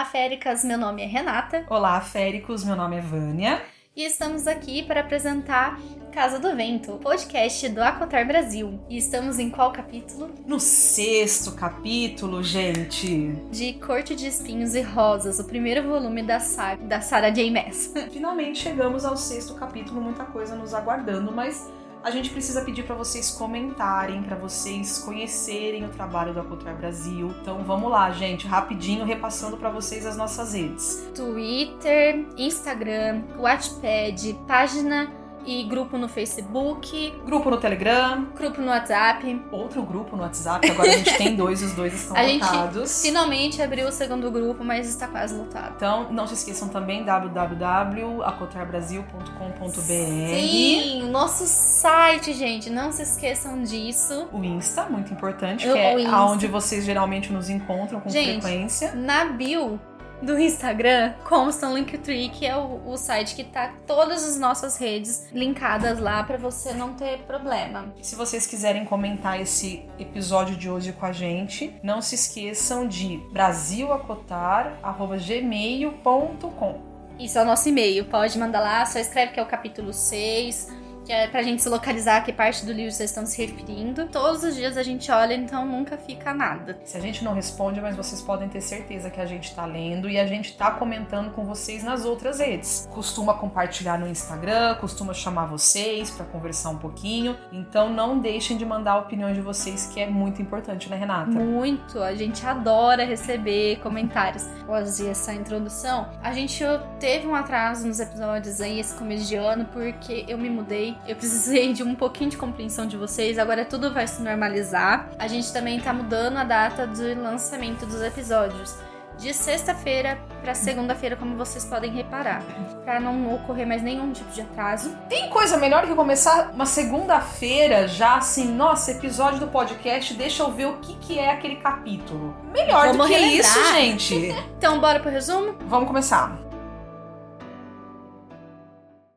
Olá, Féricas, meu nome é Renata. Olá, Féricos, meu nome é Vânia. E estamos aqui para apresentar Casa do Vento, podcast do Acotar Brasil. E estamos em qual capítulo? No sexto capítulo, gente. De Corte de Espinhos e Rosas, o primeiro volume da saga da Sarah J. Maas. Finalmente chegamos ao sexto capítulo, muita coisa nos aguardando, mas a gente precisa pedir para vocês comentarem, para vocês conhecerem o trabalho do Acotar Brasil. Então vamos lá, gente, rapidinho repassando para vocês as nossas redes: Twitter, Instagram, Wattpad, página e grupo no Facebook, grupo no Telegram, grupo no WhatsApp, outro grupo no WhatsApp. Agora a gente tem dois os dois estão a lotados. Gente finalmente abriu o segundo grupo, mas está quase lotado. Então não se esqueçam também www.acotarbrasil.com.br. Sim, nosso site, gente, não se esqueçam disso. O Insta, muito importante, que é onde vocês geralmente nos encontram com gente, frequência. Na bio do Instagram consta um Linktree, que é o, o, site que tá todas as nossas redes linkadas lá para você não ter problema. Se vocês quiserem comentar esse episódio de hoje com a gente, não se esqueçam de brasilacotar@gmail.com. Isso é o nosso e-mail, pode mandar lá, só escreve que é o capítulo 6 que é pra gente se localizar que parte do livro vocês estão se referindo. Todos os dias a gente olha, então nunca fica nada. Se a gente não responde, mas vocês podem ter certeza que a gente tá lendo e a gente tá comentando com vocês nas outras redes. Costuma compartilhar no Instagram, costuma chamar vocês para conversar um pouquinho. Então não deixem de mandar a opinião de vocês, que é muito importante, né, Renata? Muito. A gente adora receber comentários. Após essa introdução, a gente teve um atraso nos episódios aí esse começo de ano porque eu me mudei eu precisei de um pouquinho de compreensão de vocês. Agora tudo vai se normalizar. A gente também tá mudando a data de lançamento dos episódios. De sexta-feira para segunda-feira, como vocês podem reparar, para não ocorrer mais nenhum tipo de atraso. Tem coisa melhor que começar uma segunda-feira já assim, nossa, episódio do podcast, deixa eu ver o que, que é aquele capítulo. Melhor Vamos do que relembrar. isso, gente. então, bora pro resumo? Vamos começar.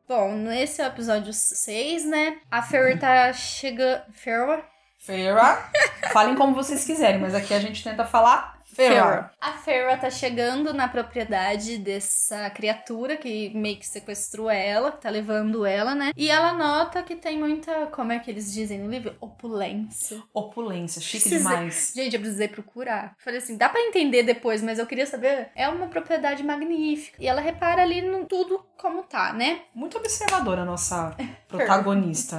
Bom, nesse é o episódio 6, né? A Ferrer tá chegando. Ferrer? Ferrer. Falem como vocês quiserem, mas aqui a gente tenta falar A Ferra tá chegando na propriedade dessa criatura que meio que sequestrou ela, tá levando ela, né? E ela nota que tem muita, como é que eles dizem no livro? Opulência. Opulência, chique demais. Gente, eu precisei procurar. Falei assim, dá para entender depois, mas eu queria saber. É uma propriedade magnífica. E ela repara ali no tudo como tá, né? Muito observadora a nossa protagonista.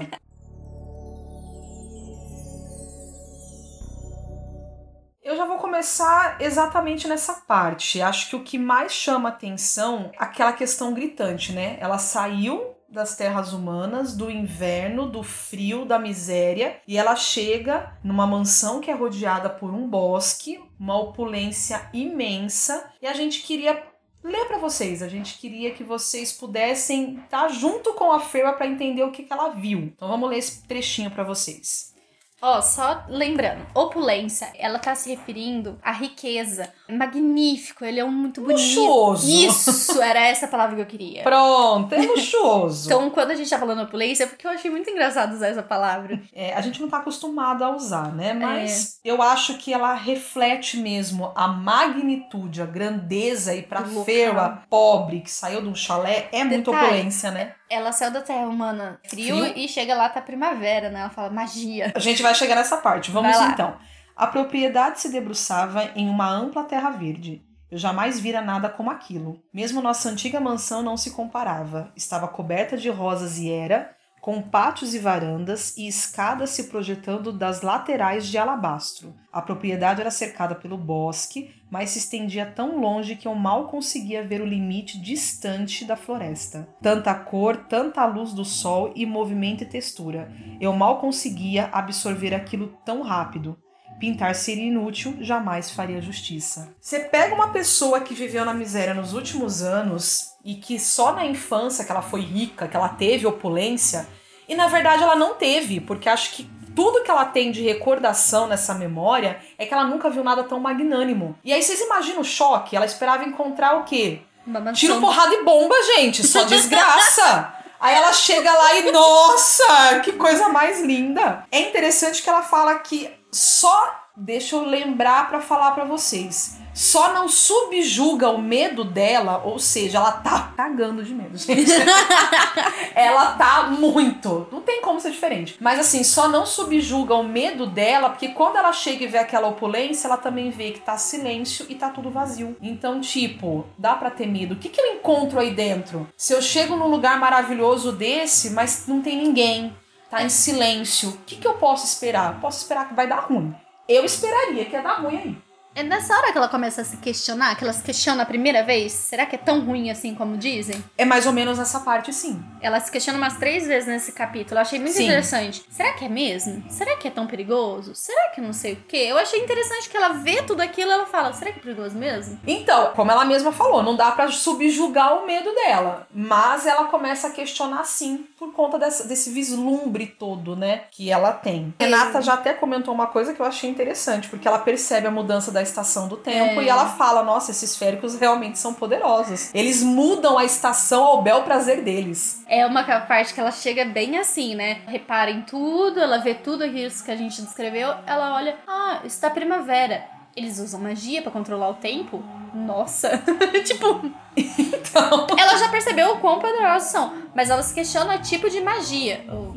Eu já vou começar exatamente nessa parte. Acho que o que mais chama atenção é aquela questão gritante, né? Ela saiu das terras humanas, do inverno, do frio, da miséria, e ela chega numa mansão que é rodeada por um bosque, uma opulência imensa, e a gente queria ler para vocês. A gente queria que vocês pudessem estar junto com a Feira para entender o que, que ela viu. Então vamos ler esse trechinho para vocês. Ó, oh, só lembrando, opulência, ela tá se referindo à riqueza. Magnífico, ele é um muito bonito. Luxuoso. Isso, era essa palavra que eu queria. Pronto, é luxuoso. então, quando a gente tá falando opulência, é porque eu achei muito engraçado usar essa palavra. É, a gente não tá acostumado a usar, né? Mas é. eu acho que ela reflete mesmo a magnitude, a grandeza e pra feira pobre que saiu de um chalé, é Detalhe, muito opulência, né? Ela saiu da Terra Humana frio, frio, e chega lá, tá primavera, né? Ela fala magia. A gente vai chegar nessa parte. Vamos então. A propriedade se debruçava em uma ampla terra verde. Eu jamais vira nada como aquilo. Mesmo nossa antiga mansão não se comparava. Estava coberta de rosas e era, com pátios e varandas e escadas se projetando das laterais de alabastro. A propriedade era cercada pelo bosque, mas se estendia tão longe que eu mal conseguia ver o limite distante da floresta. Tanta cor, tanta luz do sol e movimento e textura. Eu mal conseguia absorver aquilo tão rápido. Pintar seria inútil, jamais faria justiça. Você pega uma pessoa que viveu na miséria nos últimos anos e que só na infância que ela foi rica, que ela teve opulência, e na verdade ela não teve, porque acho que tudo que ela tem de recordação nessa memória é que ela nunca viu nada tão magnânimo. E aí vocês imaginam o choque? Ela esperava encontrar o quê? Tiro, porrada e bomba, gente, só desgraça. Aí ela chega lá e, nossa, que coisa mais linda. É interessante que ela fala que só deixa eu lembrar para falar para vocês só não subjuga o medo dela, ou seja, ela tá cagando de medo, gente. ela tá muito. Não tem como ser diferente. Mas assim, só não subjuga o medo dela, porque quando ela chega e vê aquela opulência, ela também vê que tá silêncio e tá tudo vazio. Então, tipo, dá pra ter medo. O que, que eu encontro aí dentro? Se eu chego num lugar maravilhoso desse, mas não tem ninguém, tá em silêncio, o que, que eu posso esperar? Posso esperar que vai dar ruim. Eu esperaria que ia dar ruim aí. É nessa hora que ela começa a se questionar, que ela se questiona a primeira vez. Será que é tão ruim assim como dizem? É mais ou menos nessa parte, sim. Ela se questiona umas três vezes nesse capítulo. Eu achei muito sim. interessante. Será que é mesmo? Será que é tão perigoso? Será que não sei o quê? Eu achei interessante que ela vê tudo aquilo e ela fala: será que é perigoso mesmo? Então, como ela mesma falou, não dá para subjugar o medo dela. Mas ela começa a questionar sim, por conta desse, desse vislumbre todo, né? Que ela tem. Renata já até comentou uma coisa que eu achei interessante, porque ela percebe a mudança da estação do tempo é. e ela fala: nossa, esses esféricos realmente são poderosos. Eles mudam a estação ao bel prazer deles. É uma parte que ela chega bem assim, né? Repara em tudo, ela vê tudo aquilo que a gente descreveu, ela olha: ah, está primavera. Eles usam magia para controlar o tempo? Nossa. tipo. Então. Ela já percebeu o quão poderosos são, mas ela se questiona o tipo de magia. Oh,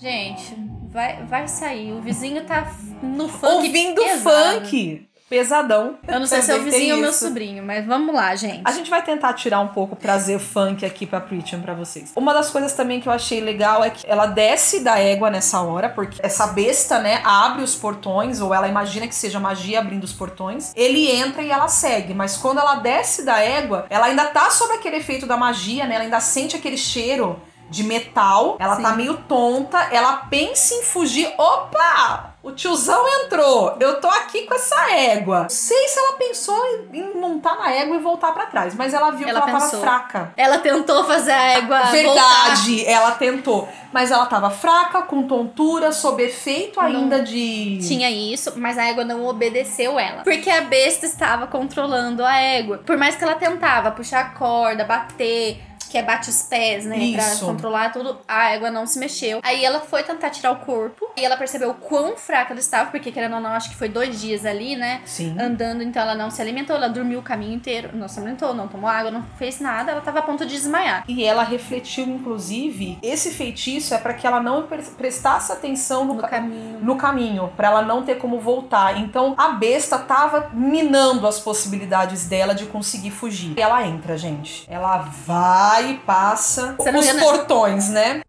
Gente, vai, vai sair. O vizinho tá no funk. Ouvindo pesado. funk pesadão. Eu não sei se é o vizinho ou meu sobrinho, mas vamos lá, gente. A gente vai tentar tirar um pouco o prazer funk aqui pra Preaching pra vocês. Uma das coisas também que eu achei legal é que ela desce da égua nessa hora, porque essa besta, né, abre os portões, ou ela imagina que seja magia abrindo os portões. Ele entra e ela segue, mas quando ela desce da égua, ela ainda tá sob aquele efeito da magia, né? Ela ainda sente aquele cheiro de metal. Ela tá Sim. tá meio tonta. Ela pensa em fugir. Opa! O tiozão entrou. Eu tô aqui com essa égua. Não sei se ela pensou em montar na égua e voltar para trás, mas ela viu ela que ela pensou. tava fraca. Ela tentou fazer a égua. Verdade, voltar. ela tentou. Mas ela tava fraca, com tontura, sob efeito ainda não de. Tinha isso, mas a égua não obedeceu ela. Porque a besta estava controlando a égua. Por mais que ela tentava puxar a corda, bater, que é bate os pés, né? Isso. Pra controlar tudo. A égua não se mexeu. Aí ela foi tentar tirar o corpo. E ela percebeu o quão fraca ela estava, porque querendo ou não, acho que foi dois dias ali, né? Sim. Andando, então ela não se alimentou, ela dormiu o caminho inteiro. Não se alimentou, não tomou água, não fez nada. Ela tava a ponto de desmaiar. E ela refletiu, inclusive, esse feitiço é para que ela não prestasse atenção no, no ca caminho. No caminho, para ela não ter como voltar. Então a besta tava minando as possibilidades dela de conseguir fugir. E ela entra, gente. Ela vai e passa os portões, né?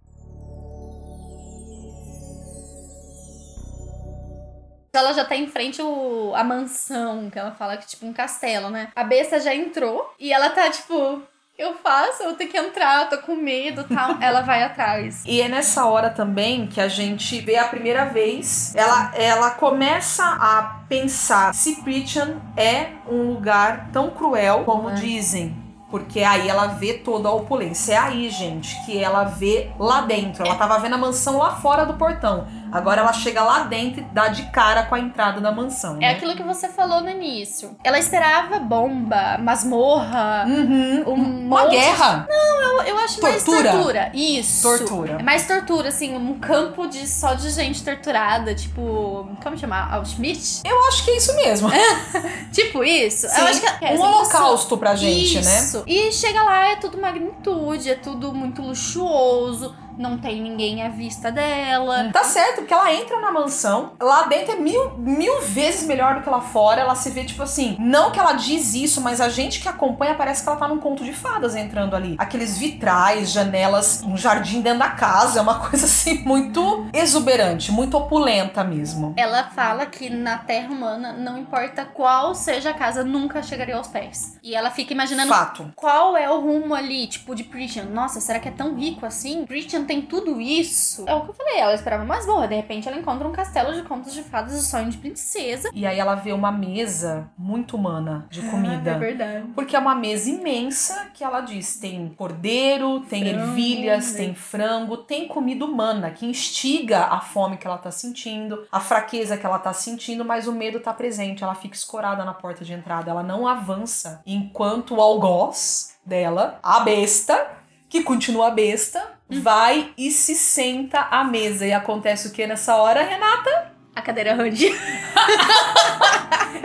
Ela já tá em frente o, a mansão, que ela fala que tipo um castelo, né? A besta já entrou e ela tá tipo, eu faço, eu tenho que entrar, eu tô com medo tal. ela vai atrás. E é nessa hora também que a gente vê a primeira vez, ela, ela começa a pensar se Pritchan é um lugar tão cruel como é. dizem. Porque aí ela vê toda a opulência. É aí, gente, que ela vê lá dentro. Ela tava vendo a mansão lá fora do portão. Agora ela chega lá dentro e dá de cara com a entrada da mansão. É né? aquilo que você falou no início. Ela esperava bomba, masmorra, uhum. um uma monte... guerra. Não, eu, eu acho tortura. mais tortura. Isso. Tortura. É mais tortura, assim, um campo de só de gente torturada, tipo, como chamar? Auschwitz? Eu acho que é isso mesmo. tipo isso. Sim. Eu acho que é, um holocausto pra gente, isso. né? Isso. E chega lá, é tudo magnitude, é tudo muito luxuoso não tem ninguém à vista dela. Tá certo, porque ela entra na mansão, lá dentro é mil, mil vezes melhor do que lá fora. Ela se vê, tipo assim, não que ela diz isso, mas a gente que acompanha parece que ela tá num conto de fadas entrando ali. Aqueles vitrais, janelas, um jardim dentro da casa, é uma coisa assim muito exuberante, muito opulenta mesmo. Ela fala que na Terra humana, não importa qual seja a casa, nunca chegaria aos pés. E ela fica imaginando Fato. qual é o rumo ali, tipo, de Christian. Nossa, será que é tão rico assim? Christian tem tudo isso. É o que eu falei, ela esperava mais boa. De repente ela encontra um castelo de contos de fadas de sonho de princesa. E aí ela vê uma mesa muito humana de ah, comida. Ah, é verdade. Porque é uma mesa imensa que ela diz: tem cordeiro, tem frango, ervilhas, né? tem frango, tem comida humana que instiga a fome que ela tá sentindo, a fraqueza que ela tá sentindo, mas o medo tá presente. Ela fica escorada na porta de entrada, ela não avança enquanto o algoz dela, a besta, que continua besta, vai e se senta à mesa. E acontece o que nessa hora, Renata? A cadeira range.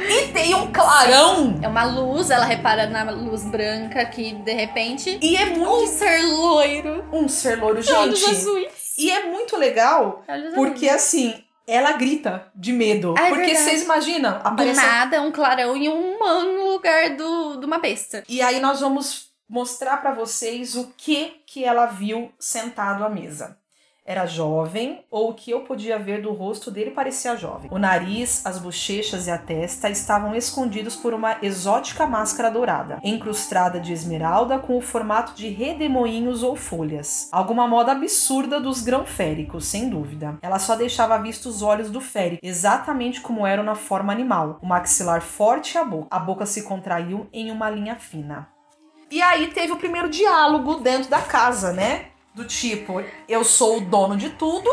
e tem um clarão. É uma luz, ela repara na luz branca que de repente. E é muito. Um ser loiro. Um ser loiro, gente. Olhos azuis. E é muito legal, porque assim, ela grita de medo. Ah, é porque vocês imaginam? Aparece... Do nada, um clarão e um humano no lugar do, de uma besta. E aí nós vamos mostrar para vocês o que que ela viu sentado à mesa era jovem ou o que eu podia ver do rosto dele parecia jovem. O nariz, as bochechas e a testa estavam escondidos por uma exótica máscara dourada, encrustada de esmeralda com o formato de redemoinhos ou folhas. Alguma moda absurda dos grão-féricos, sem dúvida. Ela só deixava vistos os olhos do férico, exatamente como eram na forma animal. O maxilar forte e a boca. A boca se contraiu em uma linha fina. E aí teve o primeiro diálogo dentro da casa, né? Do tipo, eu sou o dono de tudo.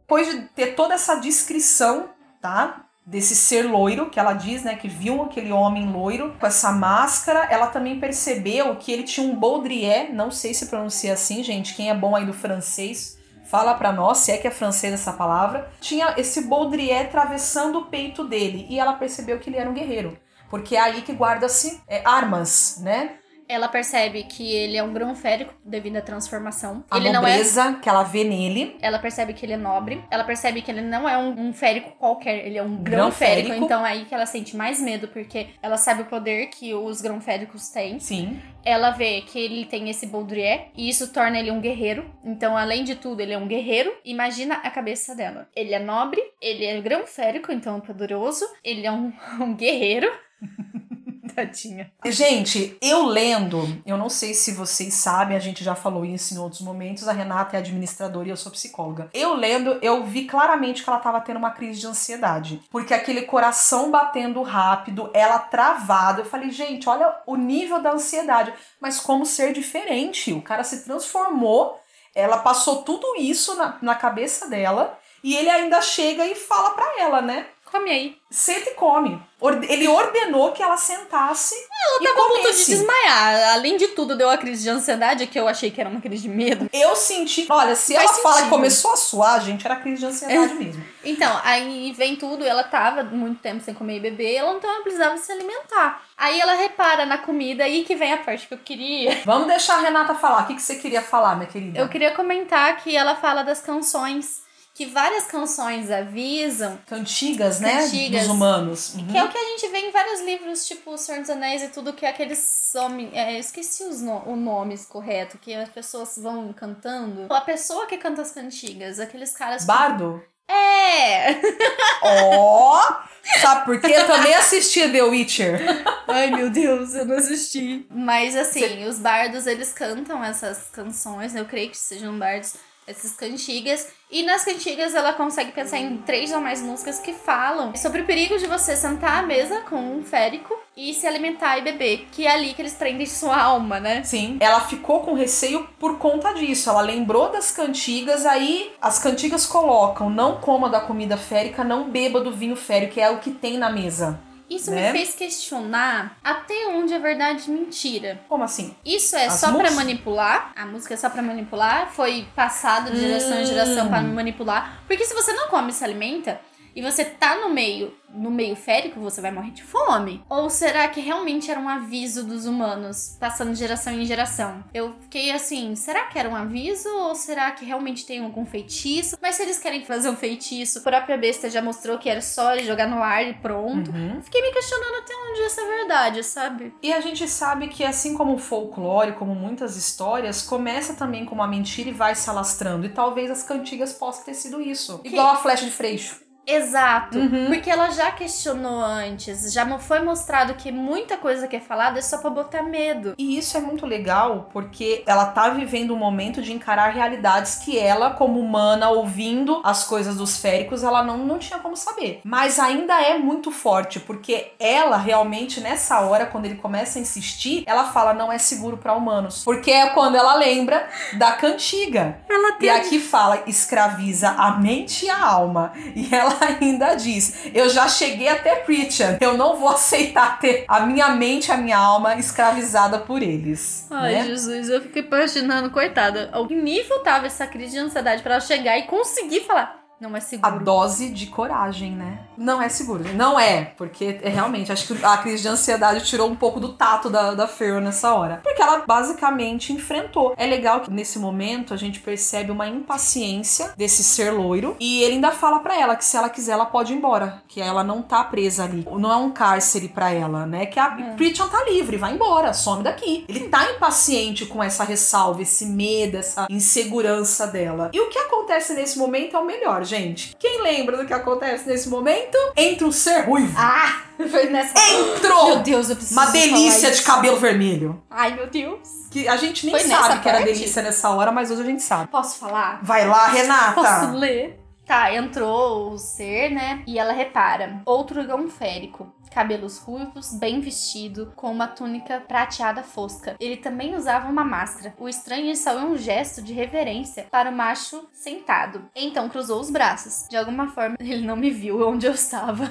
Depois de ter toda essa descrição, tá? Desse ser loiro, que ela diz, né? Que viu aquele homem loiro com essa máscara. Ela também percebeu que ele tinha um baudrier, não sei se pronuncia assim, gente. Quem é bom aí do francês, fala para nós, se é que é francês essa palavra. Tinha esse baudrier atravessando o peito dele. E ela percebeu que ele era um guerreiro. Porque é aí que guarda-se é, armas, né? Ela percebe que ele é um grão férico devido à transformação. A ele nobreza não é... que ela vê nele. Ela percebe que ele é nobre. Ela percebe que ele não é um, um férico qualquer, ele é um grão, férico. férico. Então é aí que ela sente mais medo, porque ela sabe o poder que os grão féricos têm. Sim. Ela vê que ele tem esse Baudrier e isso torna ele um guerreiro. Então, além de tudo, ele é um guerreiro. Imagina a cabeça dela. Ele é nobre, ele é grão férico, então é poderoso. Ele é um, um guerreiro. Tadinha. Gente, eu lendo, eu não sei se vocês sabem, a gente já falou isso em outros momentos, a Renata é administradora e eu sou psicóloga. Eu lendo, eu vi claramente que ela tava tendo uma crise de ansiedade. Porque aquele coração batendo rápido, ela travada. Eu falei, gente, olha o nível da ansiedade. Mas como ser diferente? O cara se transformou, ela passou tudo isso na, na cabeça dela. E ele ainda chega e fala para ela, né? Come aí. Senta e come. Ele ordenou que ela sentasse. Ela tava a ponto de desmaiar. Além de tudo, deu a crise de ansiedade, que eu achei que era uma crise de medo. Eu senti. Olha, se Faz ela sentido. fala que começou a suar, gente, era crise de ansiedade mesmo. Então, aí vem tudo, ela tava muito tempo sem comer e beber, ela então ela precisava se alimentar. Aí ela repara na comida, aí que vem a parte que eu queria. Vamos deixar a Renata falar. O que, que você queria falar, minha querida? Eu queria comentar que ela fala das canções que várias canções avisam. Cantigas, né? Cantigas, dos humanos. Uhum. Que é o que a gente vê em vários livros, tipo O Senhor dos Anéis e tudo, que é aqueles homens. É, eu esqueci os no, o nomes correto, que as pessoas vão cantando. A pessoa que canta as cantigas, aqueles caras. Bardo? Que... É! Ó! oh, sabe por quê? Eu também assisti The Witcher. Ai, meu Deus, eu não assisti. Mas assim, os bardos, eles cantam essas canções, eu creio que sejam bardos essas cantigas. E nas cantigas ela consegue pensar em três ou mais músicas que falam sobre o perigo de você sentar à mesa com um férico e se alimentar e beber, que é ali que eles prendem sua alma, né? Sim. Ela ficou com receio por conta disso. Ela lembrou das cantigas, aí as cantigas colocam: não coma da comida férica, não beba do vinho férico, que é o que tem na mesa. Isso né? me fez questionar até onde é verdade e mentira. Como assim? Isso é As só para manipular? A música é só para manipular? Foi passado de geração hum. em geração para manipular? Porque se você não come e se alimenta, e você tá no meio, no meio férico, você vai morrer de fome? Ou será que realmente era um aviso dos humanos, passando de geração em geração? Eu fiquei assim, será que era um aviso ou será que realmente tem algum feitiço? Mas se eles querem fazer um feitiço, a própria besta já mostrou que era só jogar no ar e pronto. Uhum. Fiquei me questionando até onde essa é verdade, sabe? E a gente sabe que assim como o folclore, como muitas histórias, começa também com uma mentira e vai se alastrando. E talvez as cantigas possam ter sido isso. Igual a flecha de freixo. Exato, uhum. porque ela já questionou antes, já foi mostrado que muita coisa que é falada é só pra botar medo. E isso é muito legal porque ela tá vivendo um momento de encarar realidades que ela, como humana, ouvindo as coisas dos féricos, ela não, não tinha como saber. Mas ainda é muito forte, porque ela realmente, nessa hora, quando ele começa a insistir, ela fala: não é seguro para humanos. Porque é quando ela lembra da cantiga. Ela tem... E aqui fala: escraviza a mente e a alma. E ela ainda diz: Eu já cheguei até Preacher. Eu não vou aceitar ter a minha mente, a minha alma escravizada por eles. Ai, né? Jesus, eu fiquei imaginando, coitada. Ao nível tava essa crise de ansiedade para ela chegar e conseguir falar. Não é seguro. A dose de coragem, né? Não é seguro. Não é, porque é, realmente, acho que a crise de ansiedade tirou um pouco do tato da, da Fear nessa hora. Porque ela basicamente enfrentou. É legal que nesse momento a gente percebe uma impaciência desse ser loiro. E ele ainda fala para ela que se ela quiser, ela pode ir embora. Que ela não tá presa ali. Não é um cárcere para ela, né? Que a é. Tá livre, vai embora, some daqui. Ele tá impaciente com essa ressalva, esse medo, essa insegurança dela. E o que acontece nesse momento é o melhor, gente. Quem lembra do que acontece nesse momento? Entra um ser ruivo. Ah! Foi nessa. Entrou! Meu Deus, eu preciso. Uma delícia de cabelo vermelho. Ai, meu Deus. Que a gente nem Foi sabe que era delícia nessa hora, mas hoje a gente sabe. Posso falar? Vai lá, Renata. Posso ler? Tá, entrou o ser, né? E ela repara. Outro gão férico cabelos ruivos, bem vestido, com uma túnica prateada fosca. Ele também usava uma máscara. O estranho saiu um gesto de reverência para o macho sentado. Então cruzou os braços. De alguma forma, ele não me viu onde eu estava.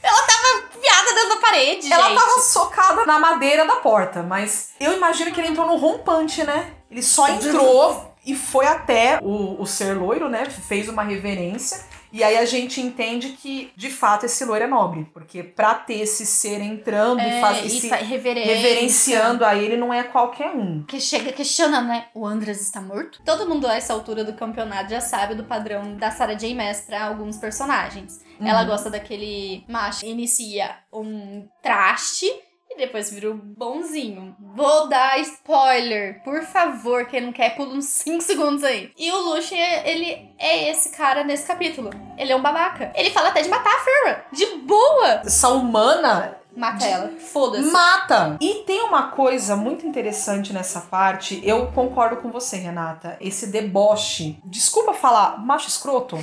Ela tava piada dentro da parede, Ela gente. tava socada na madeira da porta, mas eu imagino que ele entrou no rompante, né? Ele só entrou e foi até o, o ser loiro, né? Fez uma reverência. E aí a gente entende que, de fato, esse loiro é nobre. Porque pra ter esse ser entrando é, e, faz, e se reverenciando a ele, não é qualquer um. Que chega questionando, né? O Andres está morto? Todo mundo a essa altura do campeonato já sabe do padrão da Sarah J. Maas pra alguns personagens. Uhum. Ela gosta daquele macho inicia um traste depois vira o bonzinho. Vou dar spoiler, por favor, quem não quer, pula uns 5 segundos aí. E o Lucian, ele é esse cara nesse capítulo. Ele é um babaca. Ele fala até de matar a Ferra. De boa! Essa humana Mata ela. Foda-se. Mata! E tem uma coisa muito interessante nessa parte. Eu concordo com você, Renata. Esse deboche. Desculpa falar, macho escroto.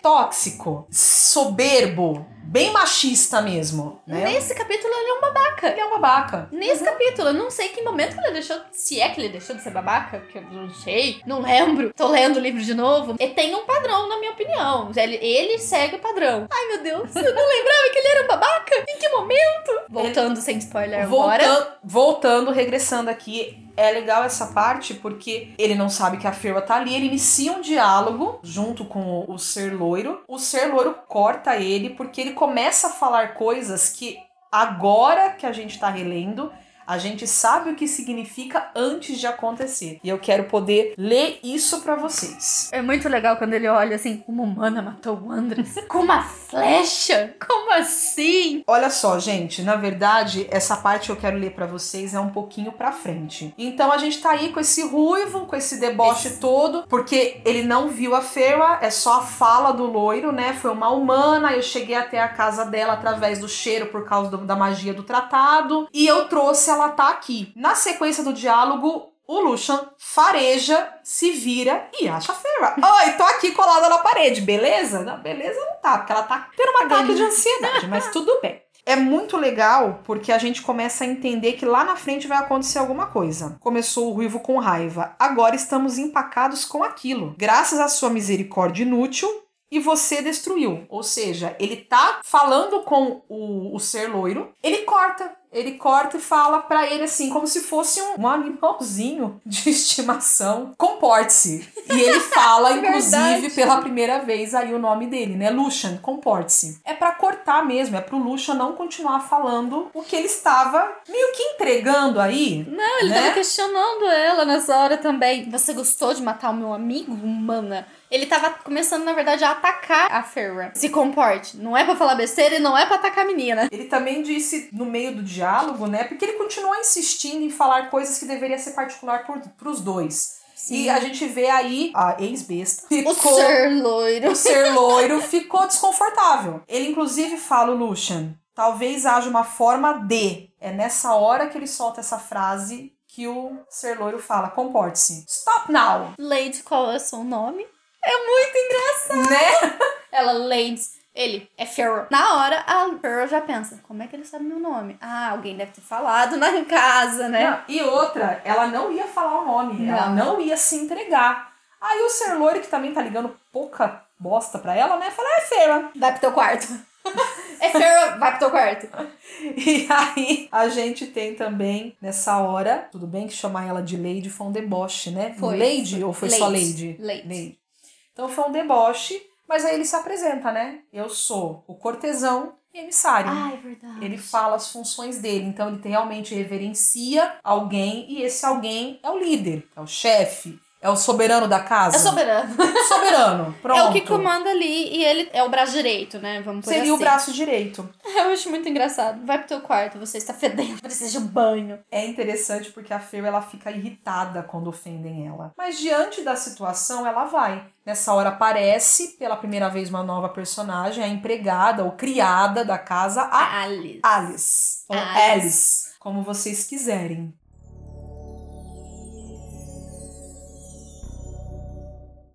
Tóxico. Soberbo bem machista mesmo. Né? Nesse capítulo ele é um babaca. Ele é um babaca. Nesse uhum. capítulo, eu não sei que momento que ele deixou. Se é que ele deixou de ser babaca, porque eu não sei, não lembro. Tô lendo o livro de novo. E tem um padrão, na minha opinião. Ele, ele segue o padrão. Ai, meu Deus, eu não lembrava que ele era um babaca. Em que momento? Voltando ele... sem spoiler voltando, agora. Voltando, regressando aqui é legal essa parte porque ele não sabe que a Ferwa tá ali, ele inicia um diálogo junto com o ser loiro. O ser loiro corta ele porque ele começa a falar coisas que agora que a gente tá relendo, a gente sabe o que significa antes de acontecer. E eu quero poder ler isso para vocês. É muito legal quando ele olha assim: uma humana matou o Andres com uma flecha? Como assim? Olha só, gente, na verdade, essa parte que eu quero ler para vocês é um pouquinho para frente. Então a gente tá aí com esse ruivo, com esse deboche esse... todo, porque ele não viu a Ferwa, é só a fala do loiro, né? Foi uma humana, eu cheguei até a casa dela através do cheiro por causa do, da magia do tratado, e eu trouxe ela tá aqui. Na sequência do diálogo, o Lucian fareja, se vira e acha a Ferra. Oi, tô aqui colada na parede, beleza? Não, beleza não tá, porque ela tá tendo um ataque de ansiedade, mas tudo bem. É muito legal porque a gente começa a entender que lá na frente vai acontecer alguma coisa. Começou o Ruivo com raiva, agora estamos empacados com aquilo. Graças à sua misericórdia inútil, e você destruiu. Ou seja, ele tá falando com o, o ser loiro, ele corta ele corta e fala para ele assim, como se fosse um, um animalzinho de estimação. Comporte-se. E ele fala, inclusive, pela primeira vez aí o nome dele, né? Lucian, comporte-se. É para cortar mesmo, é pro Lucian não continuar falando o que ele estava meio que entregando aí. Não, ele né? tava questionando ela nessa hora também. Você gostou de matar o meu amigo, humana? Ele tava começando, na verdade, a atacar a Ferra. Se comporte. Não é para falar besteira e não é para atacar a menina. Ele também disse no meio do diálogo, né? Porque ele continuou insistindo em falar coisas que deveria ser particular por, pros dois. Sim. E a gente vê aí a ex-besta. O ser loiro. O ser loiro ficou desconfortável. Ele, inclusive, fala, Lucian, talvez haja uma forma de. É nessa hora que ele solta essa frase que o ser loiro fala: comporte-se. Stop now! Lady, qual é o seu nome? É muito engraçado! Né? Ela, Lady. Ele é Pharaoh. Na hora, a Pearl já pensa: como é que ele sabe meu nome? Ah, alguém deve ter falado na casa, né? Não, e outra, ela não ia falar o nome, não. ela não ia se entregar. Aí o Ser Loiro, que também tá ligando pouca bosta pra ela, né? Fala, é feira. Vai pro teu quarto. é feira, vai pro teu quarto. E aí, a gente tem também, nessa hora, tudo bem que chamar ela de Lady foi um deboche, né? Foi. Lady foi. ou foi Lady. só Lady? Lady. Então foi um deboche, mas aí ele se apresenta, né? Eu sou o cortesão e emissário. Ah, é verdade. Ele fala as funções dele, então ele realmente reverencia alguém e esse alguém é o líder, é o chefe, é o soberano da casa. É soberano. Soberano, pronto. É o que comanda ali e ele é o braço direito, né? Vamos por Seria assim. o braço direito. Eu acho muito engraçado. Vai pro teu quarto, você está fedendo, precisa de um banho. É interessante porque a Fer ela fica irritada quando ofendem ela. Mas diante da situação, ela vai. Nessa hora aparece pela primeira vez uma nova personagem, a empregada ou criada da casa, a Alice. Alice. Ou Alice. Alice, como vocês quiserem.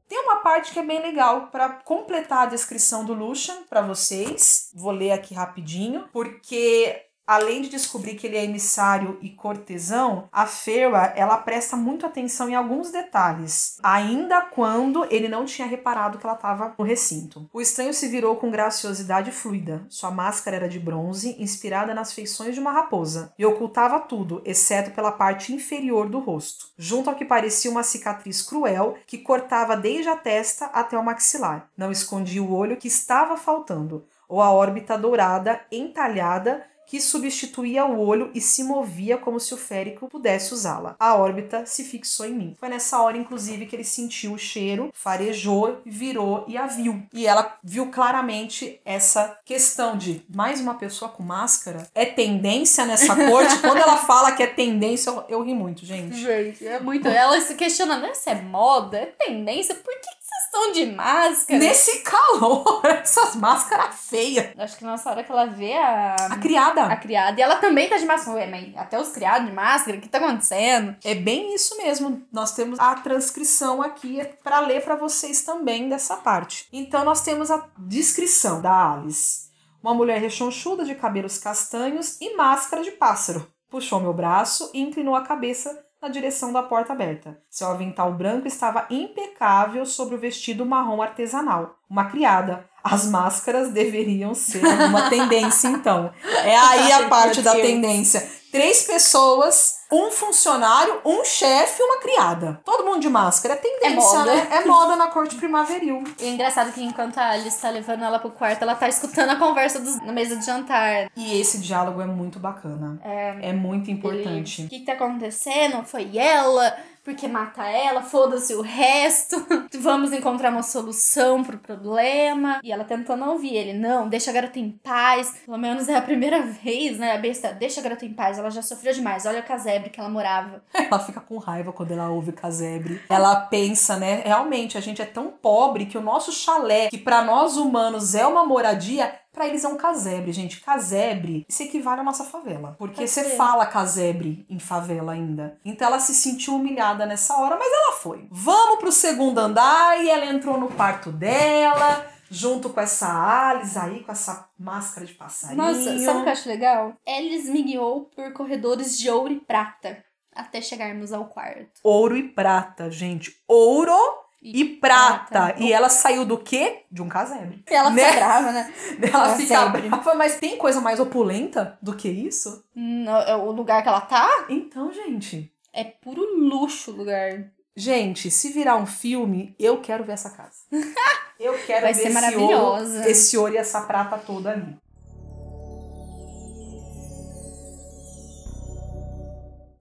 Tem uma parte que é bem legal para completar a descrição do Lucian para vocês. Vou ler aqui rapidinho, porque além de descobrir que ele é emissário e cortesão, a Ferra ela presta muito atenção em alguns detalhes, ainda quando ele não tinha reparado que ela estava no recinto. O estranho se virou com graciosidade fluida. Sua máscara era de bronze, inspirada nas feições de uma raposa, e ocultava tudo, exceto pela parte inferior do rosto, junto ao que parecia uma cicatriz cruel que cortava desde a testa até o maxilar. Não escondia o olho que estava faltando, ou a órbita dourada entalhada que substituía o olho e se movia como se o férico pudesse usá-la. A órbita se fixou em mim. Foi nessa hora, inclusive, que ele sentiu o cheiro, farejou, virou e a viu. E ela viu claramente essa questão de mais uma pessoa com máscara. É tendência nessa corte? Quando ela fala que é tendência, eu, eu ri muito, gente. Gente, é muito. Ela se questionando, essa é moda? É tendência? Por que, que vocês estão de máscara? Nesse calor, essas máscaras feias. Acho que nessa hora que ela vê a. A criada. A criada. E ela também tá de máscara. Ué, mas até os criados de máscara, o que tá acontecendo? É bem isso mesmo. Nós temos a transcrição aqui para ler para vocês também dessa parte. Então nós temos a descrição da Alice. Uma mulher rechonchuda de cabelos castanhos e máscara de pássaro. Puxou meu braço e inclinou a cabeça na direção da porta aberta. Seu avental branco estava impecável sobre o vestido marrom artesanal. Uma criada. As máscaras deveriam ser uma tendência, então. É aí a parte da tendência. Três pessoas, um funcionário, um chefe e uma criada. Todo mundo de máscara. É tendência, É moda. né? É moda na corte primaveril. E é engraçado que enquanto a Alice tá levando ela pro quarto, ela tá escutando a conversa dos, na mesa de jantar. E esse diálogo é muito bacana. É, muito importante. O que, que tá acontecendo? Foi ela? Porque mata ela? Foda-se o resto. Vamos encontrar uma solução pro problema. E ela tentando ouvir ele. Não, deixa a garota em paz. Pelo menos é a primeira vez, né? A besta, deixa a garota em paz. Ela já sofreu demais. Olha o casebre que ela morava. Ela fica com raiva quando ela ouve casebre. Ela pensa, né? Realmente, a gente é tão pobre que o nosso chalé, que para nós humanos é uma moradia, Pra eles é um casebre, gente. Casebre se equivale à nossa favela. Porque Pode você ser. fala casebre em favela ainda. Então ela se sentiu humilhada nessa hora, mas ela foi. Vamos pro segundo andar e ela entrou no quarto dela, junto com essa Alice aí, com essa máscara de passarinho. Nossa, sabe o que eu acho legal? Eles me guiou por corredores de ouro e prata. Até chegarmos ao quarto. Ouro e prata, gente. Ouro e, prata. prata. E ela saiu do quê? De um casebre. E ela Né? fica brava, né? Ela fica Casebre. brava, mas tem coisa mais opulenta do que isso? No- é o lugar que ela tá Então, gente. é puro luxo o lugar. Gente, se virar um filme, eu quero ver essa casa. Eu quero Vai ver ser esse ouro, esse ouro e essa prata toda ali.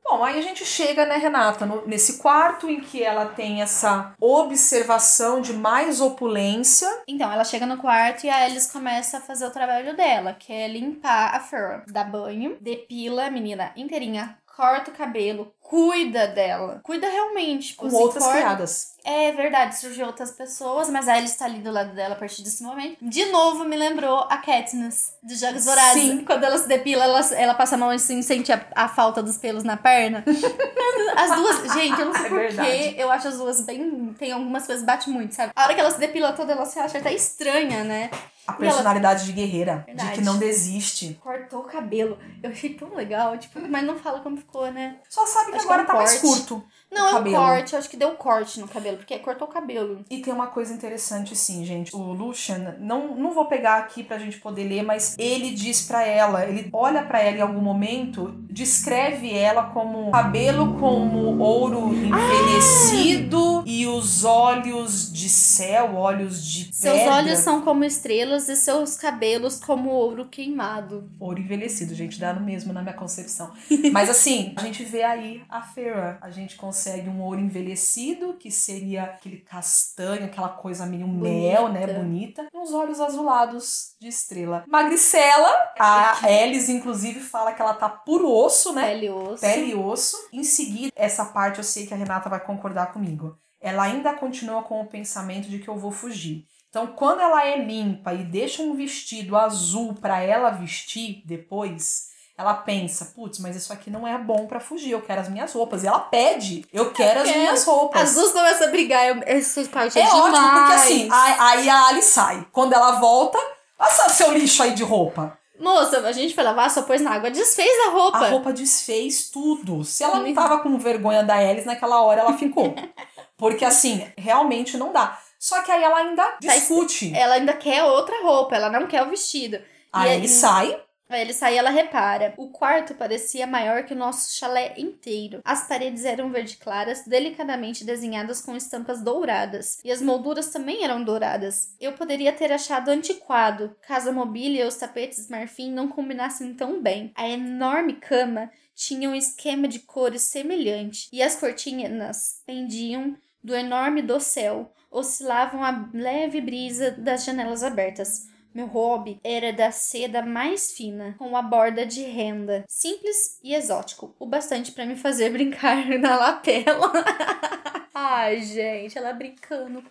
Bom, aí a gente chega, né, Renata, no- nesse quarto em que ela tem essa observação de mais opulência. Então, ela chega no quarto e a Alice começa a fazer o trabalho dela, que é limpar a Fur. Dá banho, depila a menina inteirinha, corta o cabelo, cuida dela. Cuida realmente. Tipo, Com outras criadas. É verdade, surgiu outras pessoas, mas a Alice tá ali do lado dela a partir desse momento. De novo, me lembrou a Katniss, dos Jogos Vorazes. Sim. Quando ela se depila, ela, ela passa a mão assim, sente a, a falta dos pelos na perna. As duas, gente, eu não sei É porquê, eu acho as duas bem... Tem algumas coisas que bate muito, sabe? A hora que ela se depila toda, ela se acha até estranha, né? A personalidade de guerreira, de Verdade. que não desiste. Cortou o cabelo. Eu achei tão legal, tipo, mas não fala como ficou, né? Só sabe que Acho que agora é um tá mais curto. Não, é um corte, eu acho que deu corte no cabelo, porque cortou o cabelo. E tem uma coisa interessante, sim, gente. O Lucian, não, não vou pegar aqui pra gente poder ler, mas ele diz pra ela, ele olha pra ela em algum momento, descreve ela como cabelo como ouro envelhecido ah! e os olhos de céu, olhos de Seus olhos são como estrelas e seus cabelos como ouro queimado. Ouro envelhecido, gente, dá no mesmo na minha concepção. Mas assim, a gente vê aí a Farah, a gente consegue um ouro envelhecido, que seria aquele castanho, aquela coisa meio bonita. mel, né, bonita, e uns olhos azulados de estrela. Magricela, a Alice inclusive fala que ela tá puro osso, né? Pele e osso. Pele e osso. Em seguida, essa parte eu sei que a Renata vai concordar comigo. Ela ainda continua com o pensamento de que eu vou fugir. Então, quando ela é limpa e deixa um vestido azul para ela vestir depois, ela pensa, putz, mas isso aqui não é bom para fugir, eu quero as minhas roupas. E ela pede, eu quero eu as quero. minhas roupas. As duas começam a brigar, eu, essa parte é, é demais. ótimo, porque assim, aí a Ali sai. Quando ela volta, passa seu lixo aí de roupa. Moça, a gente foi lavar, só pôs na água, desfez a roupa. A roupa desfez tudo. Se ela não tava com vergonha da Alice, naquela hora ela ficou. Porque assim, realmente não dá. Só que aí ela ainda tá discute. Ela ainda quer outra roupa, ela não quer o vestido. Aí ele sai. Aí ele sai e ela repara. O quarto parecia maior que o nosso chalé inteiro. As paredes eram verde claras, delicadamente desenhadas com estampas douradas. E as molduras também eram douradas. Eu poderia ter achado antiquado, caso a mobília e os tapetes marfim não combinassem tão bem. A enorme cama tinha um esquema de cores semelhante, e as cortinas pendiam do enorme dossel, oscilavam a leve brisa das janelas abertas. Meu hobby era da seda mais fina, com a borda de renda, simples e exótico, o bastante para me fazer brincar na lapela. Ai, gente, ela brincando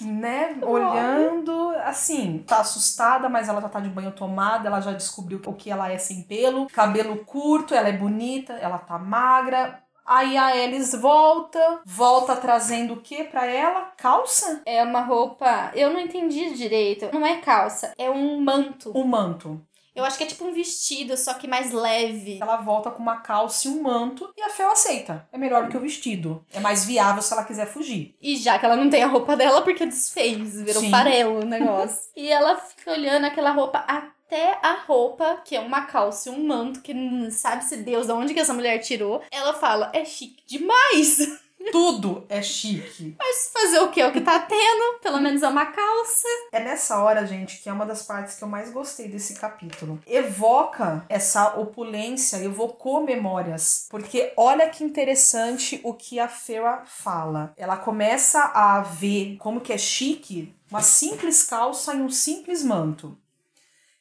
né, olhando, assim, tá assustada, mas ela já tá de banho tomada, ela já descobriu o que ela é sem pelo, cabelo curto, ela é bonita, ela tá magra, Aí a Alice volta, volta trazendo o que para ela? Calça? É uma roupa. Eu não entendi direito. Não é calça, é um manto. Um manto. Eu acho que é tipo um vestido, só que mais leve. Ela volta com uma calça e um manto e a Fel aceita. É melhor do que o vestido. É mais viável se ela quiser fugir. E já que ela não tem a roupa dela, porque desfez, virou Sim. farelo o negócio. e ela fica olhando aquela roupa até a roupa, que é uma calça e um manto, que não sabe se Deus de onde que essa mulher tirou. Ela fala, é chique demais. Tudo é chique. Mas fazer o que? É o que tá tendo? Pelo menos é uma calça. É nessa hora, gente, que é uma das partes que eu mais gostei desse capítulo. Evoca essa opulência, evocou memórias. Porque olha que interessante o que a Fera fala. Ela começa a ver como que é chique uma simples calça e um simples manto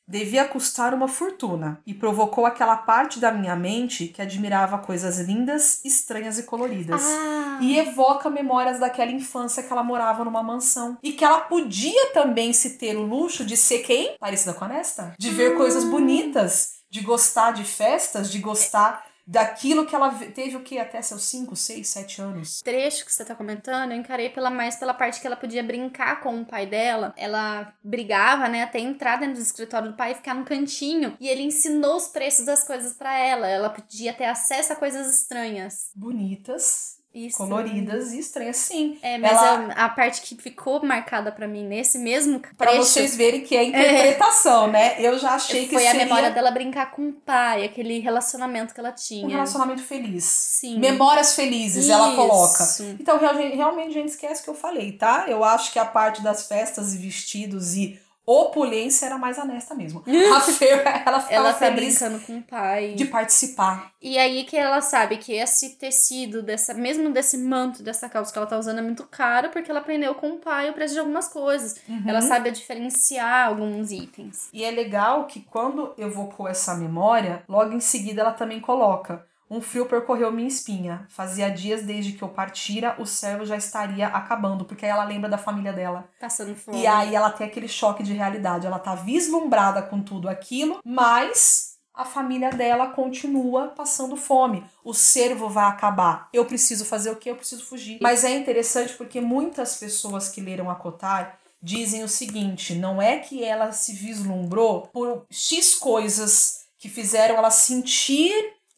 devia custar uma fortuna e provocou aquela parte da minha mente que admirava coisas lindas, estranhas e coloridas. Ah. E evoca memórias daquela infância que ela morava numa mansão e que ela podia também se ter o luxo de ser quem? Parecida com a Nesta? De ver hum. coisas bonitas, de gostar de festas, de gostar daquilo que ela teve o que até seus 5, 6, 7 anos. O trecho que você tá comentando, eu encarei pela mais pela parte que ela podia brincar com o pai dela. Ela brigava, né, até entrar dentro do escritório do pai e ficar no cantinho. E ele ensinou os preços das coisas para ela. Ela podia ter acesso a coisas estranhas. Bonitas isso. coloridas e estranhas, sim. É, mas ela... a, a, parte que ficou marcada para mim nesse mesmo trecho... Pra vocês verem que é interpretação, é. né? Eu já achei que Foi seria... a memória dela brincar com o pai, aquele relacionamento que ela tinha. Um relacionamento feliz. Sim. Memórias felizes, Isso. ela coloca. Então, realmente, a gente esquece o que eu falei, tá? Eu acho que a parte das festas e vestidos e opulência era mais honesta mesmo. A Fer, ela ficava ela tá feliz brincando com o pai. De participar. E aí que ela sabe que esse tecido, dessa, mesmo desse manto, dessa calça que ela tá usando é muito caro, porque ela aprendeu com o pai o preço de algumas coisas. Uhum. Ela sabe diferenciar alguns itens. E é legal que quando evocou essa memória, logo em seguida ela também coloca um frio percorreu minha espinha. Fazia dias desde que eu partira, o servo já estaria acabando, porque aí ela lembra da família dela. Passando fome. E aí ela tem aquele choque de realidade. Ela tá vislumbrada com tudo aquilo, mas a família dela continua passando fome. O servo vai acabar. Eu preciso fazer o quê? Eu preciso fugir. Mas é interessante porque muitas pessoas que leram a Cotar dizem o seguinte: não é que ela se vislumbrou por X coisas que fizeram ela sentir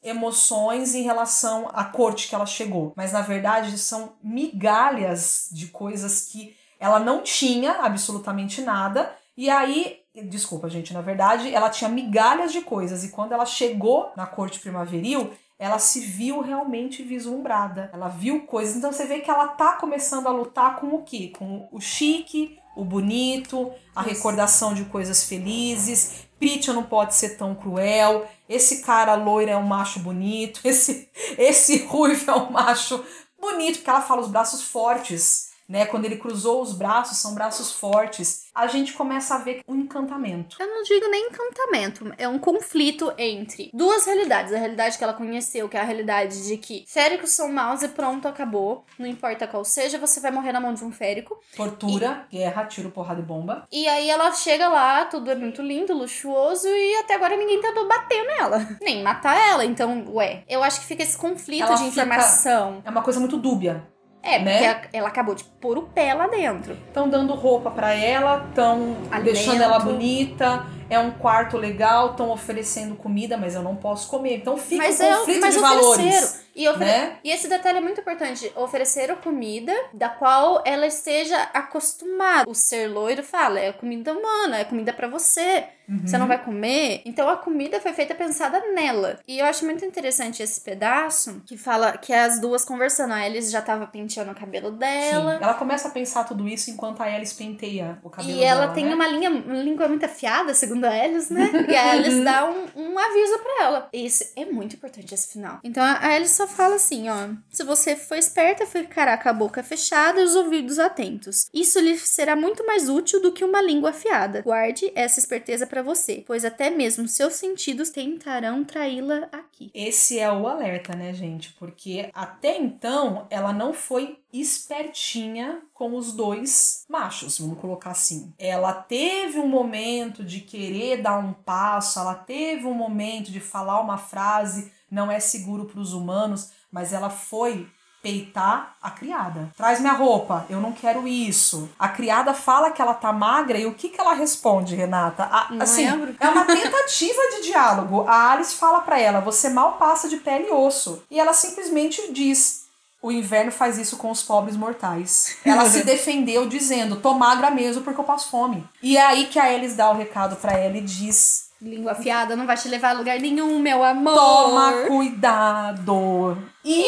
emoções em relação à corte que ela chegou, mas na verdade são migalhas de coisas que ela não tinha absolutamente nada. E aí, desculpa, gente, na verdade, ela tinha migalhas de coisas e quando ela chegou na corte primaveril, ela se viu realmente vislumbrada. Ela viu coisas. Então você vê que ela tá começando a lutar com o quê? Com o chique, o bonito, a Isso. recordação de coisas felizes. Pitya não pode ser tão cruel. Esse cara loiro é um macho bonito. Esse, esse ruivo é um macho bonito, porque ela fala os braços fortes né? Quando ele cruzou os braços, são braços fortes. A gente começa a ver um encantamento. Eu não digo nem encantamento, é um conflito entre duas realidades. A realidade que ela conheceu, que é a realidade de que féricos são maus e pronto, acabou. Não importa qual seja, você vai morrer na mão de um férico. Tortura, e... guerra, tiro, porrada e bomba. E aí ela chega lá, tudo é muito lindo, luxuoso, e até agora ninguém tentou bater nela. Nem matar ela. Então, ué, eu acho que fica esse conflito ela de informação. Fica... É uma coisa muito dúbia. É, porque né? ela acabou de pôr o pé lá dentro. Estão dando roupa para ela, estão deixando ela bonita, é um quarto legal, estão oferecendo comida, mas eu não posso comer. Então fica mas um é, conflito mas de valores. E, ofere... né? e esse detalhe é muito importante. Oferecer comida da qual ela esteja acostumada. O ser loiro fala, é comida humana, é comida para você. Uhum. Você não vai comer? Então a comida foi feita pensada nela. E eu acho muito interessante esse pedaço que fala que as duas conversando. A Alice já tava penteando o cabelo dela. Sim. Ela começa a pensar tudo isso enquanto a Alice penteia o cabelo e dela. E ela tem né? uma linha, uma língua muito afiada, segundo a Alice, né? E a Alice dá um, um aviso para ela. Isso é muito importante esse final. Então a Alice só fala assim, ó. Se você for esperta, ficará com a boca fechada e os ouvidos atentos. Isso lhe será muito mais útil do que uma língua afiada. Guarde essa esperteza para você, pois até mesmo seus sentidos tentarão traí-la aqui. Esse é o alerta, né, gente? Porque até então ela não foi espertinha com os dois machos, vamos colocar assim. Ela teve um momento de querer dar um passo, ela teve um momento de falar uma frase, não é seguro para os humanos, mas ela foi peitar a criada. Traz minha roupa, eu não quero isso. A criada fala que ela tá magra e o que que ela responde, Renata? A, assim, lembro. é uma tentativa de diálogo. A Alice fala para ela: "Você mal passa de pele e osso". E ela simplesmente diz: o inverno faz isso com os pobres mortais. Ela se defendeu dizendo: tô magra mesmo porque eu passo fome. E é aí que a Alice dá o recado para ela e diz: Língua afiada não vai te levar a lugar nenhum, meu amor. Toma cuidado. E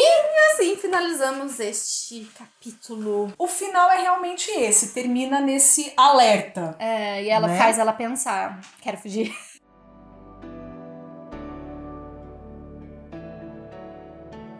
assim finalizamos este capítulo. O final é realmente esse, termina nesse alerta. É, e ela né? faz ela pensar: quero fugir.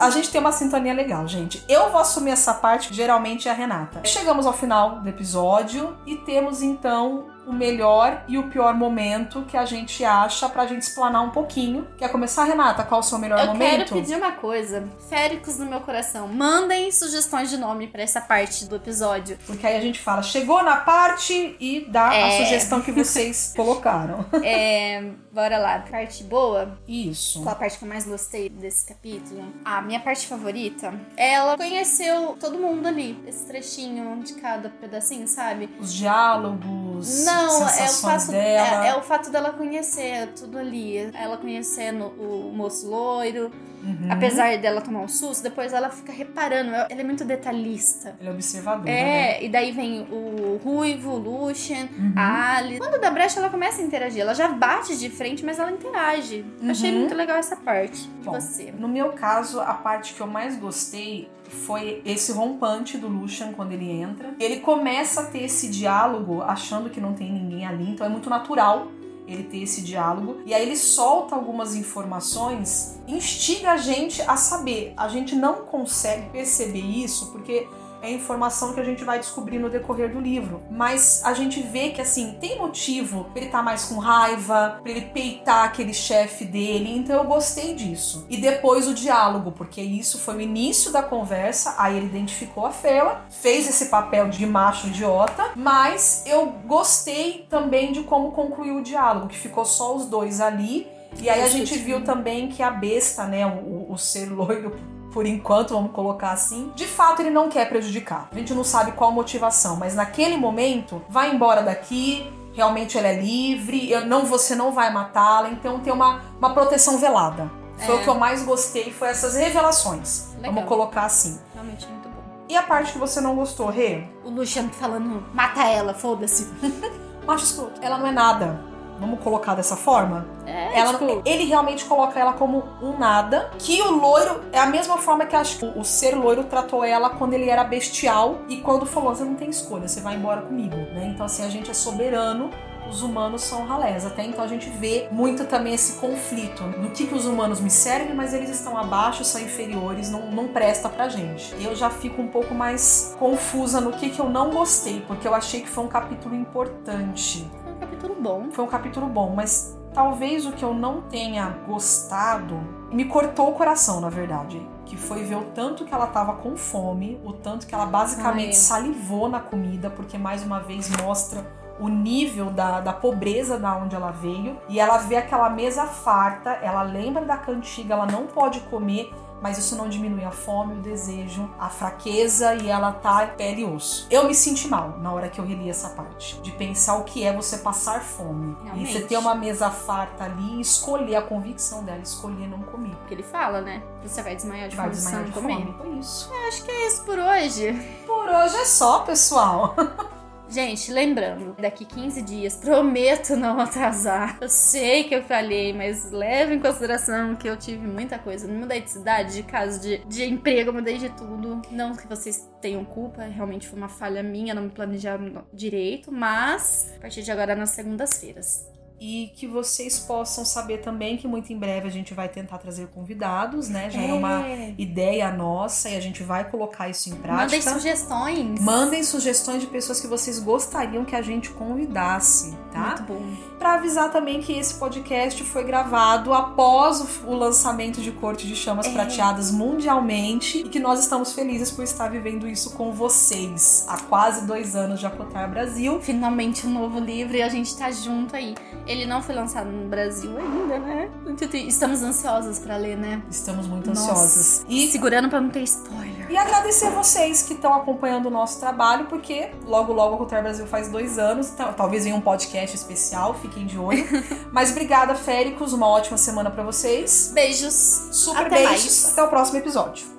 A gente tem uma sintonia legal, gente. Eu vou assumir essa parte, geralmente é a Renata. Chegamos ao final do episódio e temos então o melhor e o pior momento que a gente acha pra gente explanar um pouquinho. Quer começar, Renata? Qual o seu melhor eu momento? Eu quero pedir uma coisa. Féricos no meu coração. Mandem sugestões de nome para essa parte do episódio. Porque aí a gente fala, chegou na parte e dá é... a sugestão que vocês colocaram. É, bora lá. Parte boa? Isso. Qual a parte que eu mais gostei desse capítulo? A minha parte favorita, ela conheceu todo mundo ali. Esse trechinho de cada pedacinho, sabe? Os diálogos. Não, não, é o fato dela. É, é, o fato dela conhecer tudo ali. Ela conhecendo o moço loiro. Uhum. Apesar dela tomar um susto, depois ela fica reparando. Ela é muito detalhista. Ela é observadora. É, né? e daí vem o Ruivo, o Lucian, uhum. a Alice. Quando dá brecha, ela começa a interagir. Ela já bate de frente, mas ela interage. Uhum. Achei muito legal essa parte. Bom, você? No meu caso, a parte que eu mais gostei foi esse rompante do Lucian quando ele entra. Ele começa a ter esse diálogo achando que não tem ninguém ali, então é muito natural ele ter esse diálogo. E aí ele solta algumas informações, instiga a gente a saber. A gente não consegue perceber isso porque é informação que a gente vai descobrir no decorrer do livro. Mas a gente vê que, assim, tem motivo pra ele estar tá mais com raiva, pra ele peitar aquele chefe dele. Então eu gostei disso. E depois o diálogo, porque isso foi o início da conversa. Aí ele identificou a Fela, fez esse papel de macho idiota. Mas eu gostei também de como concluiu o diálogo, que ficou só os dois ali. E aí a gente viu também que a besta, né, o, o ser loiro por enquanto, vamos colocar assim, de fato ele não quer prejudicar. A gente não sabe qual motivação, mas naquele momento, vai embora daqui, realmente ela é livre, eu não, você não vai matá-la, então tem uma, uma proteção velada. Foi é. o que eu mais gostei, foi essas revelações. Legal. Vamos colocar assim. Realmente muito bom. E a parte que você não gostou, Rê? O Luciano falando, mata ela, foda-se. Macho escroto. Ela não é nada. Vamos colocar dessa forma? É, ela, tipo... Ele realmente coloca ela como um nada. Que o loiro é a mesma forma que acho que o ser loiro tratou ela quando ele era bestial e quando falou: você não tem escolha, você vai embora comigo. Né? Então, assim, a gente é soberano os humanos são ralés. Até então a gente vê muito também esse conflito do que, que os humanos me servem, mas eles estão abaixo, são inferiores, não, não presta pra gente. Eu já fico um pouco mais confusa no que, que eu não gostei, porque eu achei que foi um capítulo importante capítulo bom. Foi um capítulo bom, mas talvez o que eu não tenha gostado me cortou o coração, na verdade. Que foi ver o tanto que ela tava com fome, o tanto que ela basicamente Ai. salivou na comida, porque mais uma vez mostra o nível da, da pobreza da onde ela veio. E ela vê aquela mesa farta, ela lembra da cantiga, ela não pode comer mas isso não diminui a fome, o desejo, a fraqueza e ela tá pele e osso. Eu me senti mal na hora que eu reli essa parte, de pensar o que é você passar fome. Realmente. E você ter uma mesa farta ali e escolher a convicção dela, escolher não comer. Porque ele fala, né? Você vai desmaiar de vai desmaiar de comer. Fome. Foi isso. Eu acho que é isso por hoje. Por hoje é só, pessoal. Gente, lembrando, daqui 15 dias, prometo não atrasar. Eu sei que eu falhei, mas leve em consideração que eu tive muita coisa. Mudei de cidade, de casa, de, de emprego, mudei de tudo. Não que vocês tenham culpa, realmente foi uma falha minha, não me planejaram direito, mas a partir de agora nas segundas-feiras e que vocês possam saber também que muito em breve a gente vai tentar trazer convidados, né? Já é, é uma ideia nossa e a gente vai colocar isso em prática. Mandem sugestões. Mandem sugestões de pessoas que vocês gostariam que a gente convidasse, tá? Muito bom. Para avisar também que esse podcast foi gravado após o lançamento de Corte de Chamas é. Prateadas mundialmente e que nós estamos felizes por estar vivendo isso com vocês há quase dois anos de Acotar Brasil. Finalmente um novo livro e a gente tá junto aí. Ele não foi lançado no Brasil ainda, né? Estamos ansiosas para ler, né? Estamos muito Nossa. ansiosas. E segurando para não ter spoiler. E agradecer a vocês que estão acompanhando o nosso trabalho, porque logo logo a Cultura Brasil faz dois anos, talvez venha um podcast especial, fiquem de olho. Mas obrigada, Féricos, uma ótima semana para vocês. Beijos. Super Até beijos. Mais. Até o próximo episódio.